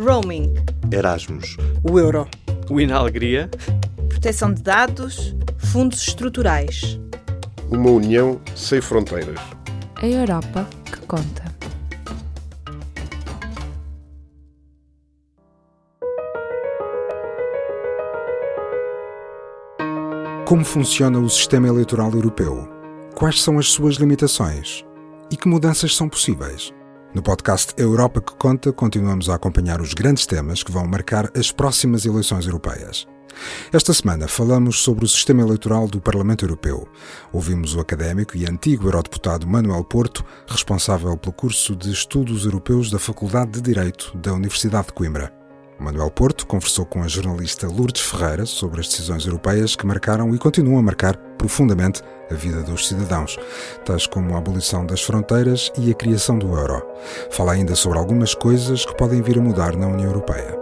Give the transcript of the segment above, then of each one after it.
Roaming. Erasmus. O euro. O Inalegria. Proteção de dados. Fundos estruturais. Uma união sem fronteiras. A Europa que conta. Como funciona o sistema eleitoral europeu? Quais são as suas limitações? E que mudanças são possíveis? No podcast Europa que Conta, continuamos a acompanhar os grandes temas que vão marcar as próximas eleições europeias. Esta semana falamos sobre o sistema eleitoral do Parlamento Europeu. Ouvimos o académico e antigo eurodeputado Manuel Porto, responsável pelo curso de Estudos Europeus da Faculdade de Direito da Universidade de Coimbra. Manuel Porto conversou com a jornalista Lourdes Ferreira sobre as decisões europeias que marcaram e continuam a marcar profundamente a vida dos cidadãos, tais como a abolição das fronteiras e a criação do euro. Fala ainda sobre algumas coisas que podem vir a mudar na União Europeia.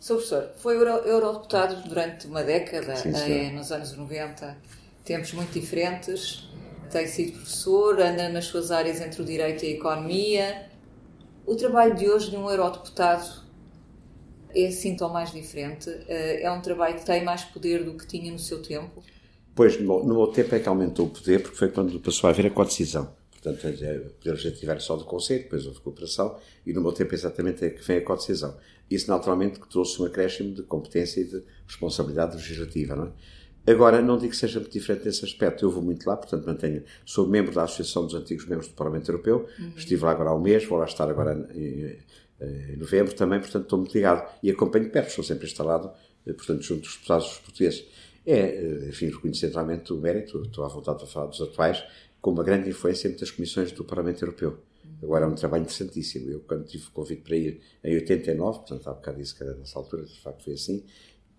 Sr. Professor, foi eurodeputado durante uma década, Sim, eh, nos anos 90, tempos muito diferentes. Tem sido professor, anda nas suas áreas entre o direito e a economia. O trabalho de hoje de um eurodeputado é assim tão mais diferente? Eh, É um trabalho que tem mais poder do que tinha no seu tempo? Pois, no meu, tempo é que aumentou o poder, porque foi quando passou a haver a codecisão. Portanto, o poder legislativo era só do Conselho, depois houve cooperação, e no meu tempo exatamente é que vem a codecisão. Isso, naturalmente, que trouxe um acréscimo de competência e de responsabilidade legislativa, não é? Agora, não digo que seja muito diferente nesse aspecto. Eu vou muito lá, portanto, mantenho. Sou membro da Associação dos Antigos Membros do Parlamento Europeu. Estive lá agora há um mês, vou lá estar agora em, em novembro também, portanto, estou muito ligado. E acompanho perto, estou sempre instalado, eh, portanto, junto dos deputados portugueses. É, eh, enfim, reconhecer realmente o mérito, estou à vontade para falar dos atuais, com uma grande influência em muitas comissões do Parlamento Europeu. Agora é um trabalho interessantíssimo. Eu, quando tive o convite para ir em 89, portanto, há bocado disse que era nessa altura, de facto foi assim,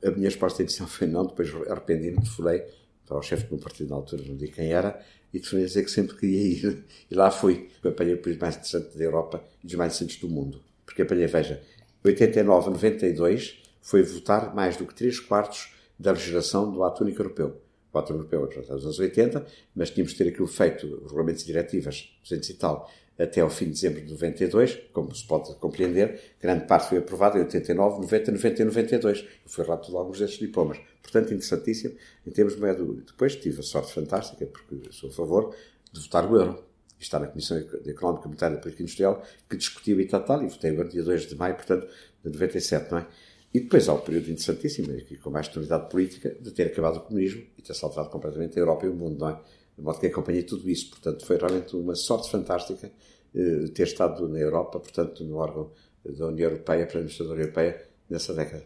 a minha resposta inicial foi não, depois arrependi-me, telefonei para o chefe do meu partido na altura, não digo quem era, e telefonei a dizer que sempre queria ir. E lá fui. Eu apanhei o país mais interessante da Europa e dos mais interessantes do mundo. Porque apanhei, veja, 89 a 92 foi votar mais do que 3 quartos da legislação do ato único europeu. O ato europeu é dos anos 80, mas tínhamos de ter aquilo feito, os regulamentos e diretivas, 200 e tal, até ao fim de dezembro de 92, como se pode compreender, grande parte foi aprovada em 89, 90, 90 e 92. Eu fui rápido alguns desses diplomas. Portanto, interessantíssimo em termos médio. Depois tive a sorte fantástica, porque sou a favor de votar o euro. E está na Comissão Económica, Monetária e Política Industrial, que discutiu e tal, e votei agora dia 2 de maio, portanto, de 97, não é? E depois há o período interessantíssimo, aqui com mais estabilidade política, de ter acabado o comunismo e ter saltado completamente a Europa e o mundo, não é? De modo que acompanhei tudo isso. Portanto, foi realmente uma sorte fantástica eh, ter estado na Europa, portanto, no órgão da União Europeia, para a Administradora Europeia, nessa década.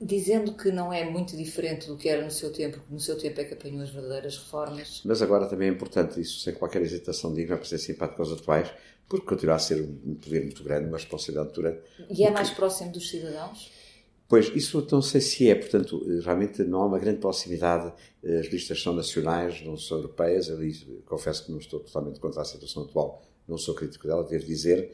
Dizendo que não é muito diferente do que era no seu tempo, porque no seu tempo é que apanhou as verdadeiras reformas. Mas agora também é importante isso, sem qualquer hesitação, digo, para ser simpático aos atuais, porque continua a ser um poder muito grande, uma responsabilidade muito grande. E é mais próximo dos cidadãos? Pois, isso não sei se é, portanto, realmente não há uma grande proximidade, as listas são nacionais, não são europeias, eu confesso que não estou totalmente contra a situação atual, não sou crítico dela, devo dizer.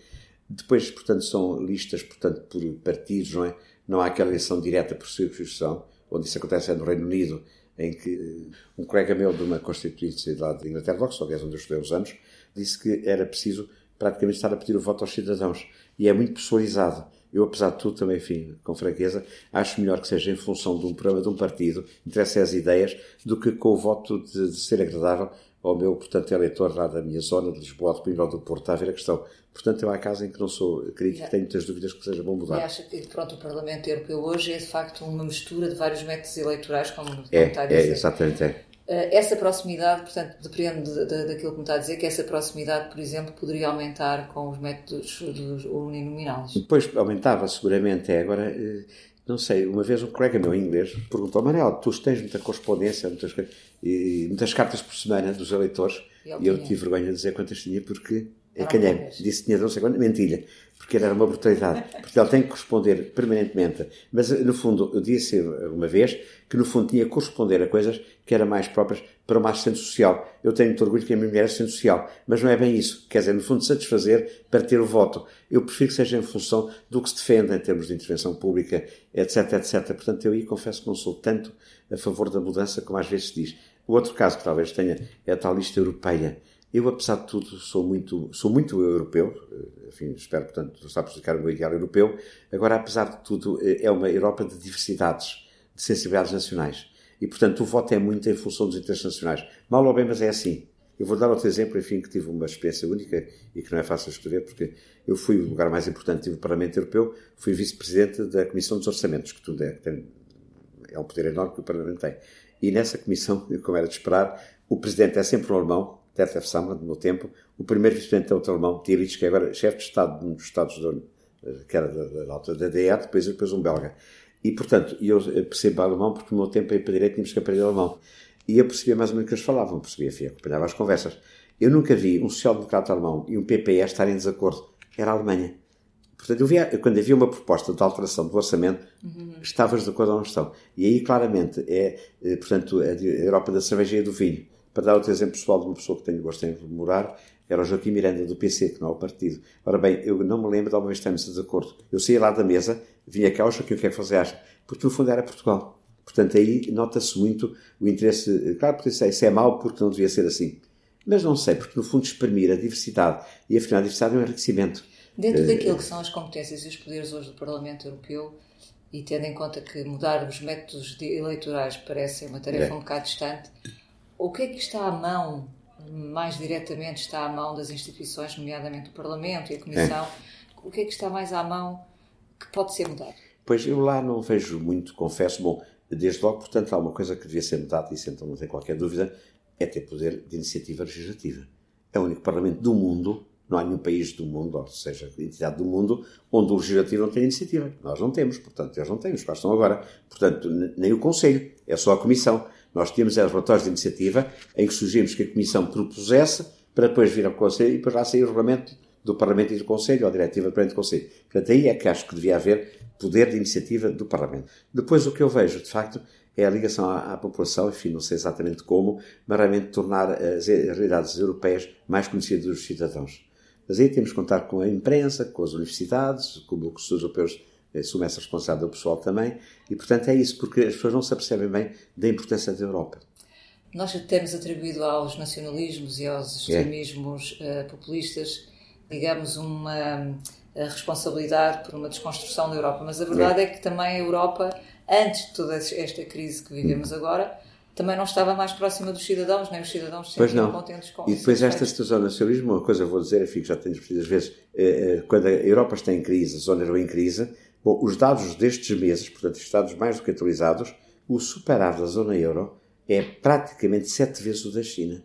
Depois, portanto, são listas, portanto, por partidos, não é? Não há aquela eleição direta por circunscrição, onde isso acontece é no Reino Unido, em que um colega meu de uma constituinte lá de Inglaterra, Oxford, aliás, onde eu estudei uns anos, disse que era preciso praticamente estar a pedir o voto aos cidadãos. E é muito pessoalizado. Eu, apesar de tudo, também, enfim, com franqueza, acho melhor que seja em função de um programa de um partido, interessa as ideias, do que com o voto de, de ser agradável ao meu, portanto, eleitor lá da minha zona, de Lisboa, de Coimbra ou do Porto, está a ver a questão. Portanto, eu há casos em que não sou crítico, Já. tenho muitas dúvidas que seja bom mudar. E acha que, pronto, o Parlamento Europeu hoje é, de facto, uma mistura de vários métodos eleitorais, como, É, está a é, dizer. exatamente, é. Eh, Essa proximidade, portanto, depende de- de- daquilo que me está a dizer, que essa proximidade, por exemplo, poderia aumentar com os métodos dos uninominais. Depois aumentava seguramente, é. Agora, eh, não sei, uma vez um colega meu em inglês perguntou, Manel, tu tens muita correspondência, muitas, e muitas cartas por semana dos eleitores, E e eu tive vergonha de dizer quantas tinha, porque Eram calhei disse que tinha não sei quantas, mentilha, porque era uma brutalidade, porque ele tem que corresponder permanentemente, mas no fundo, eu disse uma vez, que no fundo tinha que corresponder a coisas que eram mais próprias para uma assistente social. Eu tenho muito orgulho que a minha mulher é assistente social, mas não é bem isso. Quer dizer, no fundo, satisfazer para ter o voto. Eu prefiro que seja em função do que se defende em termos de intervenção pública, etc, etc. Portanto, eu aí confesso que não sou tanto a favor da mudança como às vezes se diz. O outro caso que talvez tenha é a tal lista europeia. Eu, apesar de tudo, sou muito, sou muito europeu, eh, enfim, espero, portanto, estar a prejudicar o meu ideal europeu. Agora, apesar de tudo, eh, é uma Europa de diversidades, de sensibilidades nacionais. E, portanto, o voto é muito em função dos interesses nacionais. Mal ou bem, mas é assim. Eu vou dar outro exemplo, enfim, que tive uma experiência única e que não é fácil escrever, porque eu fui o lugar mais importante, tive o Parlamento Europeu, fui vice-presidente da Comissão dos Orçamentos, que tudo é, tem, é um poder enorme que o Parlamento tem. E nessa comissão, como era de esperar, o presidente é sempre um alemão, Detlef Samra, no meu tempo, o primeiro vice-presidente é outro alemão, Tirich, que é agora chefe de Estado de um dos Estados que era da, da, alta da DR, depois, depois um belga. E, portanto, eu percebo alemão porque no meu tempo aí para direito tínhamos que aprender alemão. E eu percebia mais ou menos o que eles falavam, percebia, enfim, acompanhava as conversas. Eu nunca vi um social-democrata alemão e um PPE estarem em desacordo. Era a Alemanha. Portanto, eu via, quando havia uma proposta de alteração do orçamento, uhum. estavas de acordo ou não estão. E aí, claramente, é, eh, portanto, a Europa da cerveja e do vinho. Para dar outro exemplo pessoal de uma pessoa que tenho gosto em morar, era o Joaquim Miranda, do PC, que não é o partido. Ora bem, eu não me lembro de alguma vez estarmos em desacordo. Eu saía lá da mesa, vinha cá, o Joaquim, o que é que você acha? Porque, no fundo, era Portugal. Portanto, aí nota-se muito o interesse. Claro, porque isso é, é mau porque não devia ser assim. Mas não sei, porque no fundo exprimir a diversidade e afinal a diversidade é um enriquecimento. Dentro uh, daquilo que são as competências e os poderes hoje do Parlamento Europeu, e tendo em conta que mudar os métodos eleitorais parece uma tarefa é. um bocado distante, o que é que está à mão, mais diretamente está à mão das instituições, nomeadamente o Parlamento e a Comissão, é. o que é que está mais à mão que pode ser mudado? Pois eu lá não vejo muito, confesso. Bom, Desde logo, portanto, há uma coisa que devia ser mudada, e isso então não tem qualquer dúvida, é ter poder de iniciativa legislativa. É o único parlamento do mundo, não há nenhum país do mundo, ou seja, entidade do mundo, onde o legislativo não tem iniciativa. Nós não temos, portanto, eles não têm, os quais estão agora. Portanto, nem o Conselho, é só a Comissão. Nós tínhamos os relatórios de iniciativa em que sugerimos que a Comissão propusesse para depois vir ao Conselho e depois lá sair o regulamento do Parlamento e do Conselho, ou a diretiva do Parlamento e do Conselho. Portanto, aí é que acho que devia haver poder de iniciativa do Parlamento. Depois, o que eu vejo, de facto, é a ligação à, à população, enfim, não sei exatamente como, mas realmente tornar as realidades europeias mais conhecidas dos cidadãos. Mas aí temos que contar com a imprensa, com as universidades, com os europeus assumem essa responsabilidade do pessoal também, e portanto é isso, porque as pessoas não se apercebem bem da importância da Europa. Nós temos atribuído aos nacionalismos e aos é. extremismos é. populistas, digamos, uma a responsabilidade por uma desconstrução da Europa. Mas a verdade é. é que também a Europa, antes de toda esta crise que vivemos agora, também não estava mais próxima dos cidadãos, nem os cidadãos se sentiam contentes com E depois esta situação do nacionalismo, uma coisa vou dizer, enfim, já tenho repetido às vezes, eh, eh, quando a Europa está em crise, a zona euro em crise, bom, os dados destes meses, portanto, os dados mais do que atualizados, o superávit da zona euro é praticamente sete vezes o da China.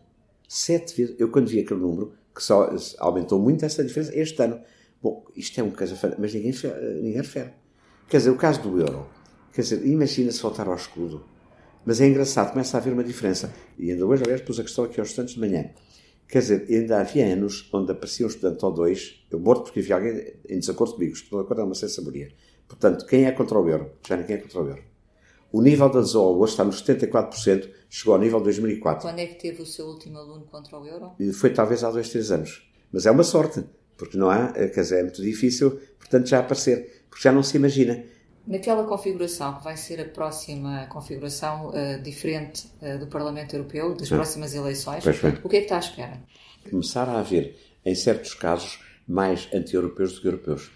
Sete vezes. Eu quando vi aquele número, que só aumentou muito essa diferença este ano. Bom, isto é um caso mas ninguém, ninguém refere. Quer dizer, o caso do euro. Quer dizer, imagina se voltar ao escudo. Mas é engraçado, começa a haver uma diferença. E ainda hoje, aliás, pus a questão aqui aos estudantes de manhã. Quer dizer, ainda havia anos onde aparecia um estudante ou dois, eu morto porque havia alguém em desacordo comigo, estou de acordo é uma sensaboria. Portanto, quem é contra o euro? Já ninguém é contra o euro. O nível da ZOA hoje está nos 74%, chegou ao nível de 2004. Quando é que teve o seu último aluno contra o euro? Foi talvez há dois, três anos. Mas é uma sorte, porque não há, quer dizer, é muito difícil, portanto, já aparecer, porque já não se imagina. Naquela configuração, que vai ser a próxima configuração uh, diferente uh, do Parlamento Europeu, das próximas eleições, o que é que está à espera? Começar a haver, em certos casos, mais anti-europeus do que europeus.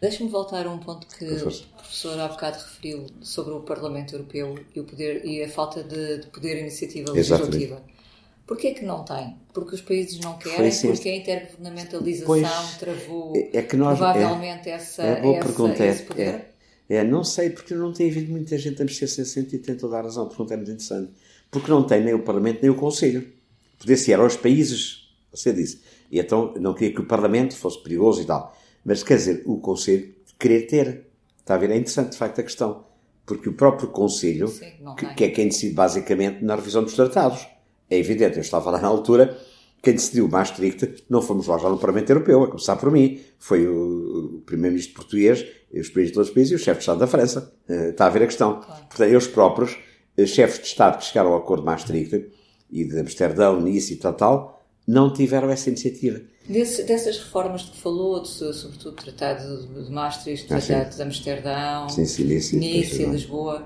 Deixe-me voltar a um ponto que o professor há bocado referiu sobre o Parlamento Europeu e, o poder, e a falta de, de poder iniciativa legislativa. Exatamente. Porquê que não tem? Porque os países não querem, assim, porque a intergovernamentalização pois, travou é que nós, provavelmente é, essa, é boa essa, pergunta, esse poder? É, é, não sei, porque não tem havido muita gente a mexer-se nesse sentido, tem toda a razão, a pergunta é muito interessante. Porque não tem nem o Parlamento nem o Conselho. Poder-se era aos países, você disse. E então não queria que o Parlamento fosse perigoso e tal. Mas quer dizer, o Conselho querer ter. Está a ver? É interessante, de facto, a questão. Porque o próprio Conselho, Sim, que, que, é quem decide basicamente na revisão dos tratados, é evidente, eu estava lá na altura, quem decidiu o Maastricht não fomos lá já no Parlamento Europeu, a começar por mim. Foi o, o Primeiro-Ministro português, os países de todos os países e o chefe de Estado da França. Uh, está a ver a questão. Claro. Portanto, eles próprios, uh, chefes de Estado que chegaram ao acordo de Maastricht e de Amsterdão, Nice e tal, tal, não tiveram essa iniciativa. Desse, dessas reformas de que falou, de, sobretudo o Tratado de Maastricht, o ah, Tratado de Amsterdão, sim, sim, Nice, Nice e Lisboa,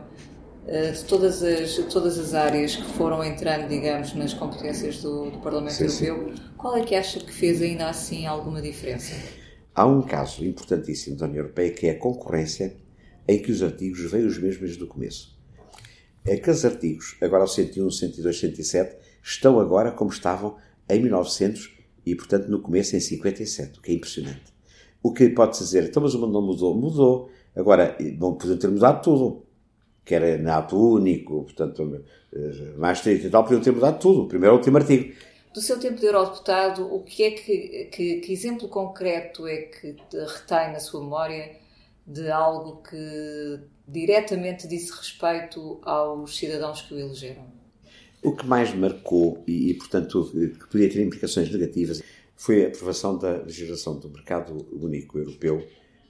uh, de todas as, todas as áreas que foram entrando, digamos, nas competências do, do Parlamento sim, Europeu, sim. qual é que acha que fez ainda assim alguma diferença? Há um caso importantíssimo da União Europeia que é a concorrência, em que os artigos veem os mesmos desde o começo. Aqueles artigos, agora o 101, 102, 107, estão agora como estavam em 1900 e, portanto, no começo em 57, o que é impressionante. O que pode dizer, então, mas o mundo não mudou? Mudou. Agora, não podiam ter mudado tudo. Que era NATO único, portanto, eh, mais 30 e tal, podiam ter mudado tudo. O primeiro e último artigo. Do seu tempo de eurodeputado, o que é que, que, que exemplo concreto é que retém na sua memória de algo que diretamente disse respeito aos cidadãos que o elegeram? O que mais marcou e, e, portanto, que podia ter implicações negativas foi a aprovação da legislação do mercado único europeu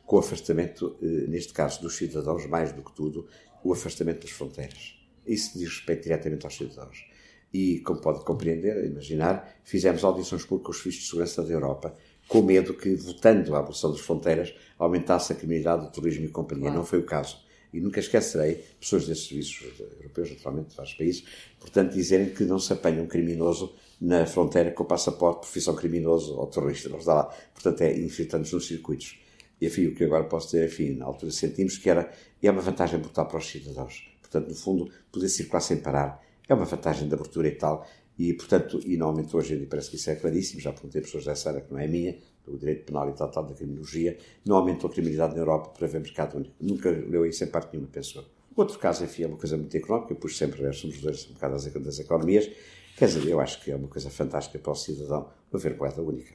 com o afastamento, eh, neste caso, dos cidadãos, mais do que tudo, o afastamento das fronteiras. Isso diz respeito diretamente aos cidadãos. E, como pode compreender, imaginar, fizemos audições públicas com os serviços de segurança da Europa, com medo que, votando a abolição das fronteiras, aumentasse a criminalidade, o turismo e companhia. Claro. Não foi o caso. E nunca esquecerei pessoas desses serviços europeus, naturalmente, de vários países, portanto, dizerem que não se apanha um criminoso na fronteira com o passaporte, profissão criminoso ou terrorista. Não está lá. Portanto, é infiltrando nos circuitos. E, enfim, o que agora posso dizer, enfim, na altura sentimos que era, é uma vantagem brutal para os cidadãos. Portanto, no fundo, poder circular sem parar é uma vantagem de abertura e tal. E, portanto, e normalmente hoje em parece que isso é claríssimo, já perguntei a pessoas dessa área que não é minha, do direito penal e tal, tal, da criminologia, não aumentou a criminalidade na Europa para ver mercado único. Nunca leu isso em parte nenhuma pessoa. Outro caso, enfim, é uma coisa muito económica, eu pus sempre, somos dois um bocado das economias, quer dizer, eu acho que é uma coisa fantástica para o cidadão haver moeda única.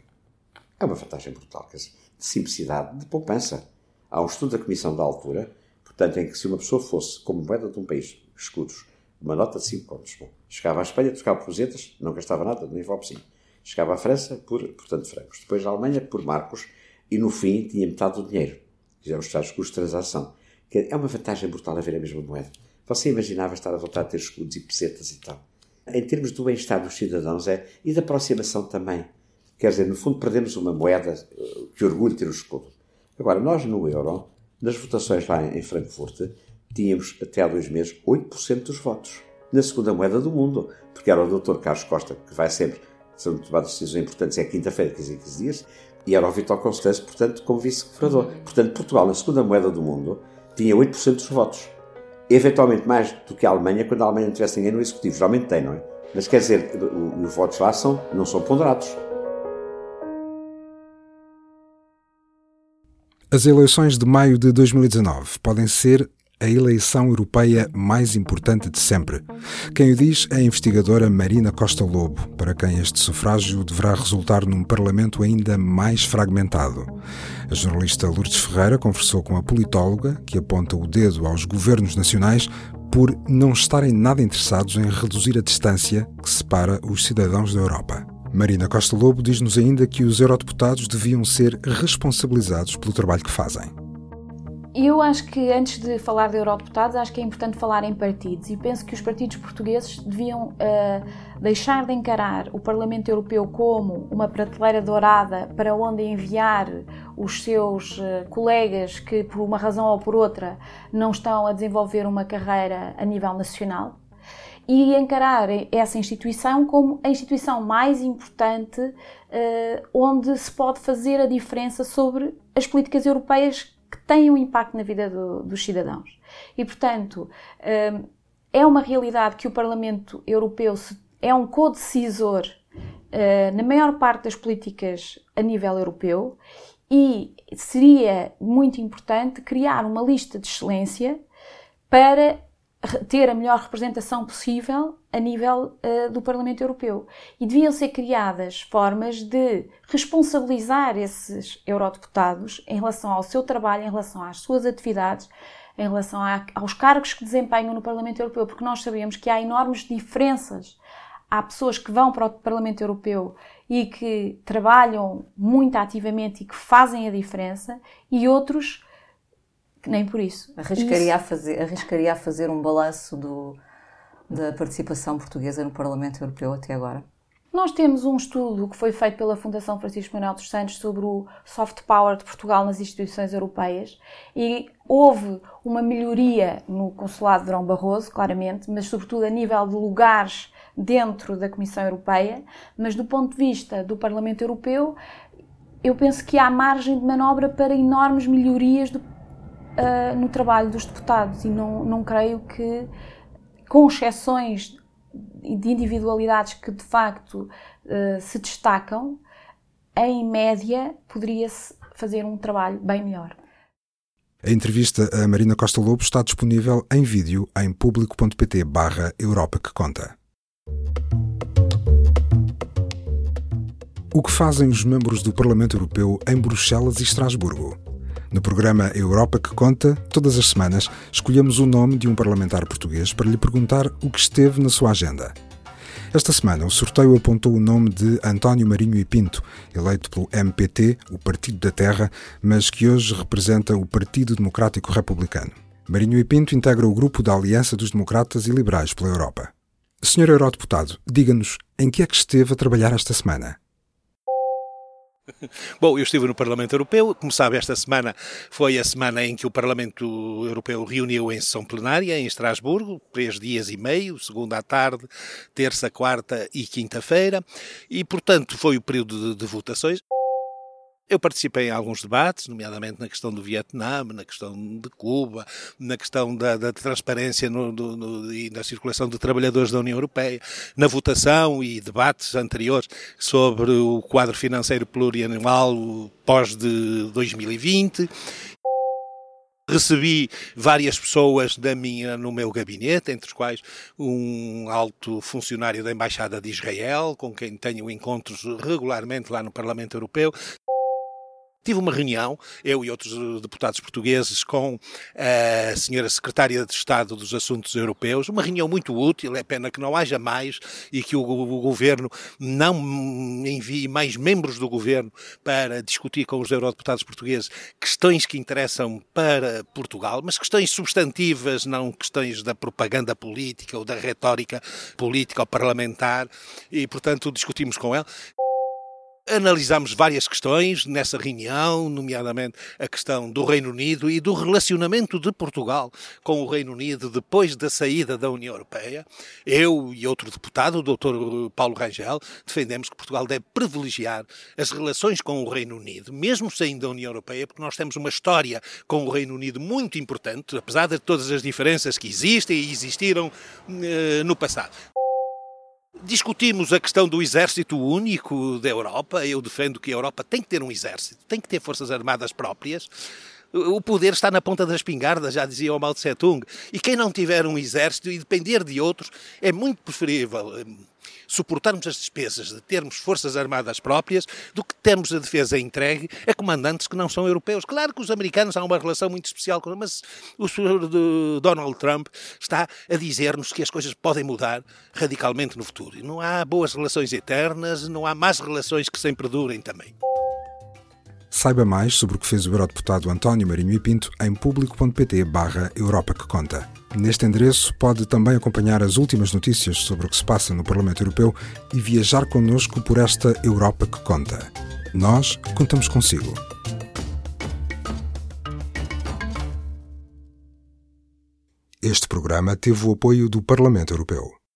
É uma vantagem brutal, quer dizer, de simplicidade, de poupança. Há um estudo da Comissão da Altura, portanto, em que se uma pessoa fosse, como moeda de um país, escudos, uma nota de 5 contos, bom, chegava à Espanha, trocava por zetas, não gastava nada, nem sim. Chegava à França por, portanto, francos. Depois à Alemanha por marcos e no fim tinha metade do dinheiro. Que eram os tais custos de transação. É uma vantagem brutal haver a mesma moeda. Você imaginava estar a voltar a ter escudos e pesetas e tal. Em termos do bem-estar dos cidadãos é, e da aproximação também. Quer dizer, no fundo perdemos uma moeda eh, que orgulho ter o escudo. Agora, nós no euro, nas votações lá em Frankfurt, tínhamos até há dois meses 8% dos votos. Na segunda moeda do mundo, porque era o Dr. Carlos Costa, que vai sempre, são tomadas decisões importantes, é quinta-feira, 15 em 15 dias, e era o Vitor Constâncio, portanto, como vice-governador. Portanto, Portugal, na segunda moeda do mundo, tinha 8% dos votos. Eventualmente mais do que a Alemanha, quando a Alemanha não tivesse ninguém no executivo. Geralmente tem, não é? Mas quer dizer, os votos lá são, não são ponderados. As eleições de maio de 2019 podem ser a eleição europeia mais importante de sempre. Quem o diz é a investigadora Marina Costa Lobo, para quem este sufrágio deverá resultar num Parlamento ainda mais fragmentado. A jornalista Lourdes Ferreira conversou com a politóloga, que aponta o dedo aos governos nacionais por não estarem nada interessados em reduzir a distância que separa os cidadãos da Europa. Marina Costa Lobo diz-nos ainda que os eurodeputados deviam ser responsabilizados pelo trabalho que fazem. Eu acho que antes de falar de eurodeputados, acho que é importante falar em partidos. E penso que os partidos portugueses deviam uh, deixar de encarar o Parlamento Europeu como uma prateleira dourada para onde enviar os seus uh, colegas que, por uma razão ou por outra, não estão a desenvolver uma carreira a nível nacional. E encarar essa instituição como a instituição mais importante uh, onde se pode fazer a diferença sobre as políticas europeias que têm um impacto na vida do, dos cidadãos. E, portanto, hum, é uma realidade que o Parlamento Europeu é um co-decisor hum, na maior parte das políticas a nível europeu e seria muito importante criar uma lista de excelência para ter a melhor representação possível a nível uh, do Parlamento Europeu. E deviam ser criadas formas de responsabilizar esses eurodeputados em relação ao seu trabalho, em relação às suas atividades, em relação a, aos cargos que desempenham no Parlamento Europeu, porque nós sabemos que há enormes diferenças. Há pessoas que vão para o Parlamento Europeu e que trabalham muito ativamente e que fazem a diferença, e outros nem por isso. Arriscaria, isso... A, fazer, arriscaria a fazer um balanço do, da participação portuguesa no Parlamento Europeu até agora? Nós temos um estudo que foi feito pela Fundação Francisco Manuel dos Santos sobre o soft power de Portugal nas instituições europeias e houve uma melhoria no consulado de Drão Barroso, claramente, mas sobretudo a nível de lugares dentro da Comissão Europeia, mas do ponto de vista do Parlamento Europeu, eu penso que há margem de manobra para enormes melhorias do, uh, no trabalho dos deputados e não, não creio que, com exceções de individualidades que de facto uh, se destacam, em média poderia-se fazer um trabalho bem melhor. A entrevista a Marina Costa Lobo está disponível em vídeo em público.pt barra Europa que conta. O que fazem os membros do Parlamento Europeu em Bruxelas e Estrasburgo? No programa Europa que Conta, todas as semanas, escolhemos o nome de um parlamentar português para lhe perguntar o que esteve na sua agenda. Esta semana, o sorteio apontou o nome de António Marinho e Pinto, eleito pelo MPT, o Partido da Terra, mas que hoje representa o Partido Democrático Republicano. Marinho e Pinto integra o grupo da Aliança dos Democratas e Liberais pela Europa. Senhor Eurodeputado, diga-nos em que é que esteve a trabalhar esta semana? Bom, eu estive no Parlamento Europeu. Como sabe, esta semana foi a semana em que o Parlamento Europeu reuniu em sessão plenária, em Estrasburgo, três dias e meio, segunda à tarde, terça, quarta e quinta-feira, e, portanto, foi o período de, de votações. Eu participei em alguns debates, nomeadamente na questão do Vietnã, na questão de Cuba, na questão da, da transparência no, do, no, e da circulação de trabalhadores da União Europeia, na votação e debates anteriores sobre o quadro financeiro plurianual pós de 2020 Recebi várias pessoas da minha, no meu gabinete, entre os quais um alto funcionário da Embaixada de Israel, com quem tenho encontros regularmente lá no Parlamento Europeu. Tive uma reunião, eu e outros eh, deputados portugueses, com a senhora Secretária de Estado dos Assuntos Europeus, uma reunião muito útil, é pena que não haja mais e que o, Governo não envie mais membros do Governo para discutir com os eurodeputados portugueses questões que interessam para Portugal, mas questões substantivas, não questões da propaganda política ou da retórica política ou parlamentar, e portanto discutimos com ela. Analisámos várias questões nessa reunião, nomeadamente a questão do Reino Unido e do relacionamento de Portugal com o Reino Unido depois da saída da União Europeia. Eu e outro deputado, o Dr. Paulo Rangel, defendemos que Portugal deve privilegiar as relações com o Reino Unido, mesmo saindo da União Europeia, porque nós temos uma história com o Reino Unido muito importante, apesar de todas as diferenças que existem e existiram eh, no passado. Discutimos a questão do exército único da Europa. Eu defendo que a Europa tem que ter um exército, tem que ter forças armadas próprias. O poder está na ponta da espingarda, já dizia o Mao Tse Tung. E quem não tiver um exército e depender de outros, é muito preferível hum, suportarmos as despesas de termos forças armadas próprias do que termos a defesa entregue a comandantes que não são europeus. Claro que os americanos hão uma relação muito especial com mas o senhor Donald Trump está a dizer-nos que as coisas podem mudar radicalmente no futuro. Não há boas relações eternas, não há más relações que sempre durem também. Saiba mais sobre o que fez o Eurodeputado António Marinho e Pinto em público.pt barra Europa que Conta. Neste endereço pode também acompanhar as últimas notícias sobre o que se passa no Parlamento Europeu e viajar connosco por esta Europa que Conta. Nós contamos consigo. Este programa teve o apoio do Parlamento Europeu.